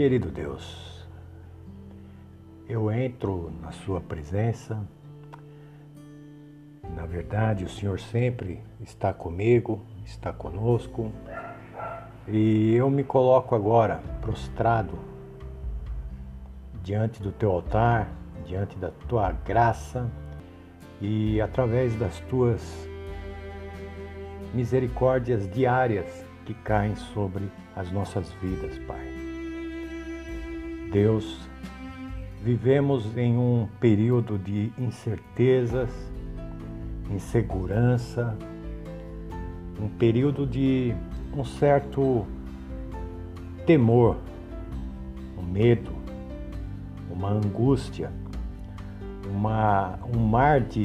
Querido Deus, eu entro na Sua presença. Na verdade, o Senhor sempre está comigo, está conosco. E eu me coloco agora prostrado diante do Teu altar, diante da Tua graça e através das Tuas misericórdias diárias que caem sobre as nossas vidas, Pai. Deus, vivemos em um período de incertezas, insegurança, um período de um certo temor, um medo, uma angústia, uma, um mar de,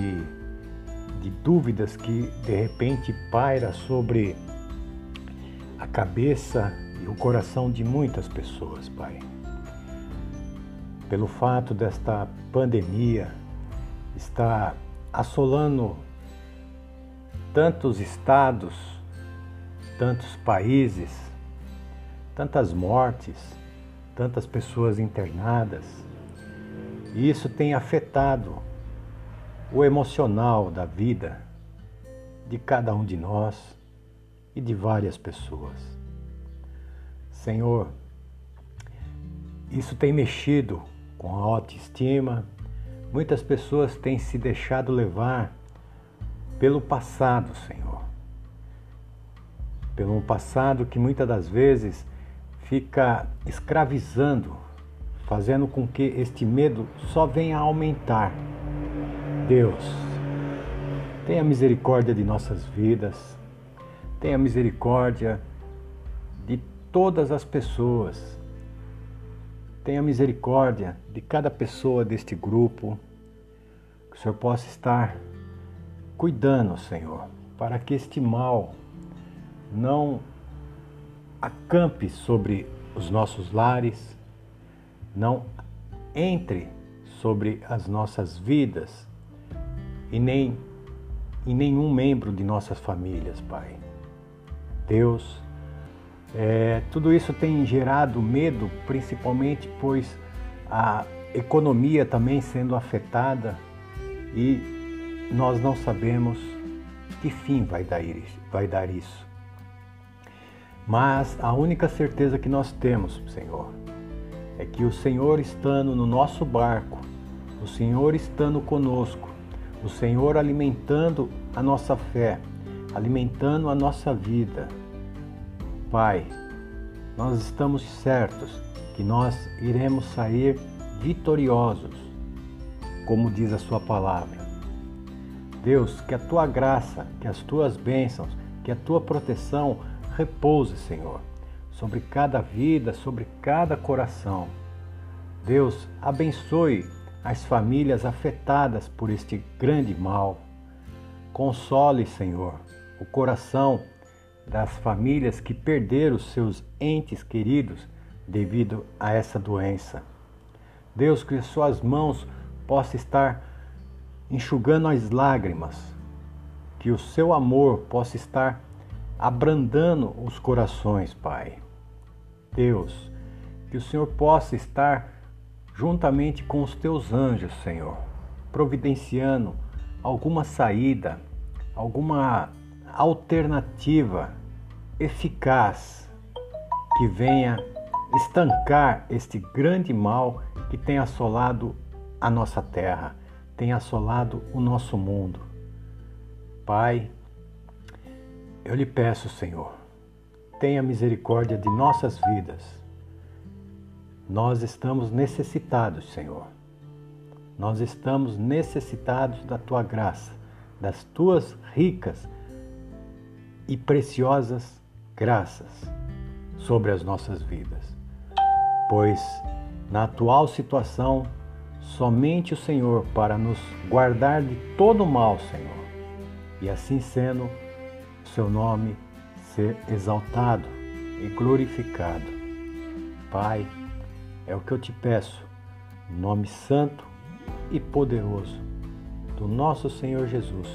de dúvidas que de repente paira sobre a cabeça e o coração de muitas pessoas, Pai. Pelo fato desta pandemia estar assolando tantos estados, tantos países, tantas mortes, tantas pessoas internadas. E isso tem afetado o emocional da vida de cada um de nós e de várias pessoas. Senhor, isso tem mexido com a autoestima. Muitas pessoas têm se deixado levar pelo passado, Senhor. Pelo passado que muitas das vezes fica escravizando, fazendo com que este medo só venha a aumentar. Deus, tenha misericórdia de nossas vidas Tenha misericórdia de todas as pessoas. Tenha misericórdia de cada pessoa deste grupo. Que o Senhor possa estar cuidando, Senhor, para que este mal não acampe sobre os nossos lares, não entre sobre as nossas vidas e nem em nenhum membro de nossas famílias, Pai. Deus. É, tudo isso tem gerado medo, principalmente pois a economia também sendo afetada e nós não sabemos que fim vai dar, vai dar isso. Mas a única certeza que nós temos, Senhor, é que o Senhor estando no nosso barco, o Senhor estando conosco, o Senhor alimentando a nossa fé, alimentando a nossa vida. Pai, nós estamos certos que nós iremos sair vitoriosos, como diz a Sua palavra. Deus, que a Tua graça, que as Tuas bênçãos, que a Tua proteção repouse, Senhor, sobre cada vida, sobre cada coração. Deus, abençoe as famílias afetadas por este grande mal. Console, Senhor, o coração das famílias que perderam seus entes queridos devido a essa doença. Deus, que suas mãos possam estar enxugando as lágrimas, que o seu amor possa estar abrandando os corações, Pai. Deus, que o Senhor possa estar juntamente com os teus anjos, Senhor, providenciando alguma saída, alguma alternativa eficaz que venha estancar este grande mal que tem assolado a nossa terra, tem assolado o nosso mundo. Pai, eu lhe peço, Senhor, tenha misericórdia de nossas vidas. Nós estamos necessitados, Senhor. Nós estamos necessitados da tua graça, das tuas ricas e preciosas graças sobre as nossas vidas. Pois na atual situação, somente o Senhor para nos guardar de todo mal, Senhor. E assim sendo, seu nome ser exaltado e glorificado. Pai, é o que eu te peço, nome santo e poderoso do nosso Senhor Jesus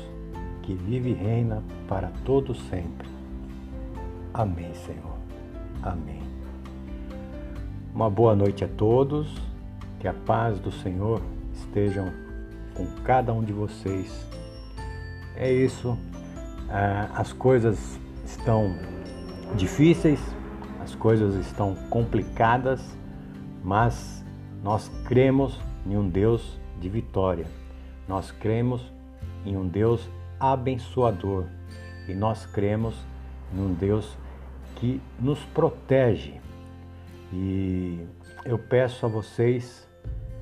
que vive e reina para todo sempre. Amém, Senhor. Amém. Uma boa noite a todos, que a paz do Senhor estejam com cada um de vocês. É isso, ah, as coisas estão difíceis, as coisas estão complicadas, mas nós cremos em um Deus de vitória. Nós cremos em um Deus abençoador e nós cremos em um Deus que nos protege. E eu peço a vocês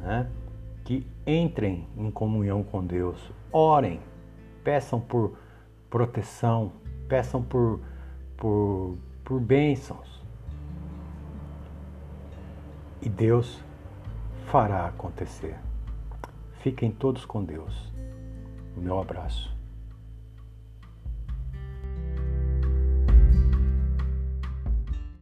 né, que entrem em comunhão com Deus, orem, peçam por proteção, peçam por, por, por bênçãos. E Deus fará acontecer. Fiquem todos com Deus. O meu abraço.